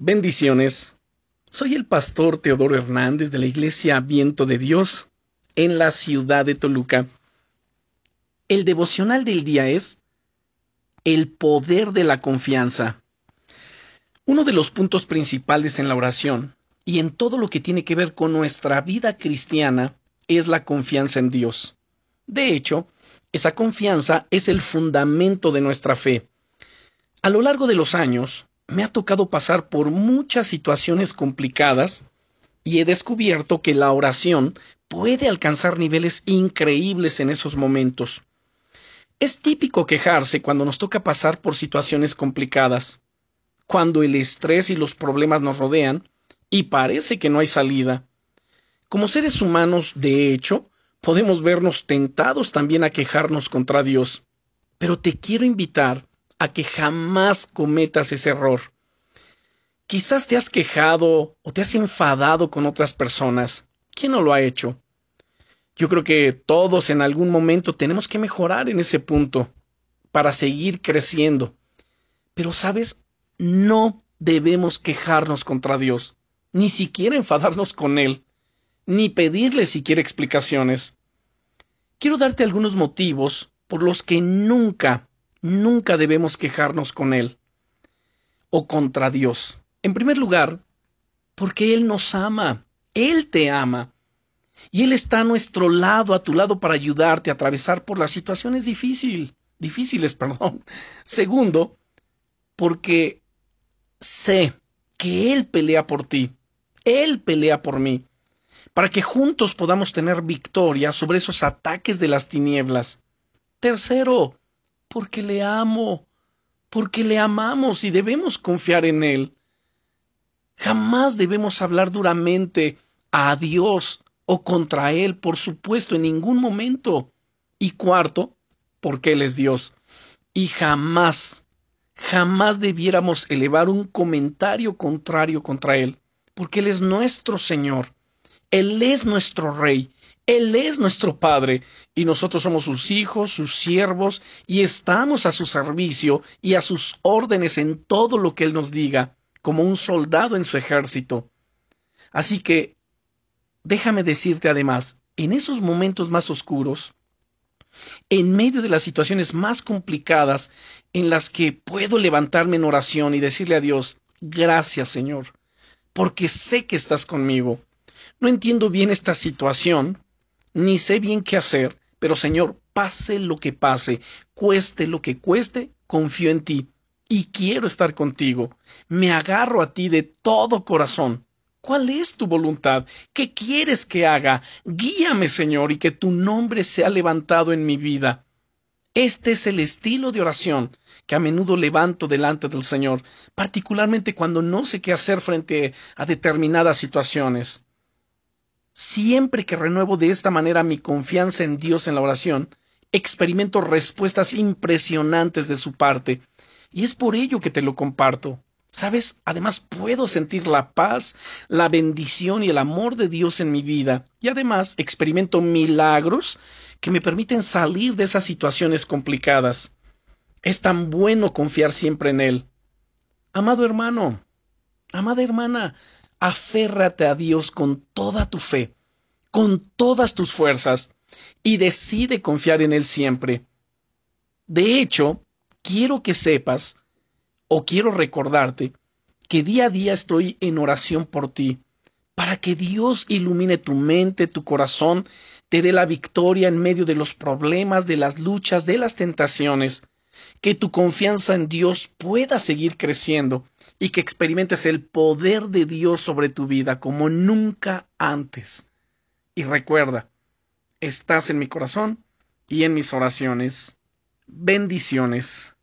Bendiciones. Soy el pastor Teodoro Hernández de la Iglesia Viento de Dios en la ciudad de Toluca. El devocional del día es El poder de la confianza. Uno de los puntos principales en la oración y en todo lo que tiene que ver con nuestra vida cristiana es la confianza en Dios. De hecho, esa confianza es el fundamento de nuestra fe. A lo largo de los años, me ha tocado pasar por muchas situaciones complicadas y he descubierto que la oración puede alcanzar niveles increíbles en esos momentos. Es típico quejarse cuando nos toca pasar por situaciones complicadas, cuando el estrés y los problemas nos rodean y parece que no hay salida. Como seres humanos, de hecho, podemos vernos tentados también a quejarnos contra Dios. Pero te quiero invitar a que jamás cometas ese error. Quizás te has quejado o te has enfadado con otras personas. ¿Quién no lo ha hecho? Yo creo que todos en algún momento tenemos que mejorar en ese punto para seguir creciendo. Pero, ¿sabes? No debemos quejarnos contra Dios, ni siquiera enfadarnos con Él, ni pedirle siquiera explicaciones. Quiero darte algunos motivos por los que nunca nunca debemos quejarnos con Él o contra Dios. En primer lugar, porque Él nos ama, Él te ama. Y Él está a nuestro lado, a tu lado, para ayudarte a atravesar por las situaciones difíciles, difíciles, perdón. Segundo, porque sé que Él pelea por ti, Él pelea por mí, para que juntos podamos tener victoria sobre esos ataques de las tinieblas. Tercero, porque le amo, porque le amamos y debemos confiar en Él. Jamás debemos hablar duramente a Dios o contra Él, por supuesto, en ningún momento. Y cuarto, porque Él es Dios. Y jamás, jamás debiéramos elevar un comentario contrario contra Él, porque Él es nuestro Señor, Él es nuestro Rey, él es nuestro Padre y nosotros somos sus hijos, sus siervos y estamos a su servicio y a sus órdenes en todo lo que Él nos diga, como un soldado en su ejército. Así que, déjame decirte además, en esos momentos más oscuros, en medio de las situaciones más complicadas en las que puedo levantarme en oración y decirle a Dios, gracias Señor, porque sé que estás conmigo. No entiendo bien esta situación, ni sé bien qué hacer, pero Señor, pase lo que pase, cueste lo que cueste, confío en ti y quiero estar contigo. Me agarro a ti de todo corazón. ¿Cuál es tu voluntad? ¿Qué quieres que haga? Guíame, Señor, y que tu nombre sea levantado en mi vida. Este es el estilo de oración que a menudo levanto delante del Señor, particularmente cuando no sé qué hacer frente a determinadas situaciones. Siempre que renuevo de esta manera mi confianza en Dios en la oración, experimento respuestas impresionantes de su parte, y es por ello que te lo comparto. Sabes, además puedo sentir la paz, la bendición y el amor de Dios en mi vida, y además experimento milagros que me permiten salir de esas situaciones complicadas. Es tan bueno confiar siempre en Él. Amado hermano, amada hermana, aférrate a Dios con toda tu fe, con todas tus fuerzas, y decide confiar en Él siempre. De hecho, quiero que sepas, o quiero recordarte, que día a día estoy en oración por ti, para que Dios ilumine tu mente, tu corazón, te dé la victoria en medio de los problemas, de las luchas, de las tentaciones, que tu confianza en Dios pueda seguir creciendo y que experimentes el poder de Dios sobre tu vida como nunca antes. Y recuerda, estás en mi corazón y en mis oraciones. Bendiciones.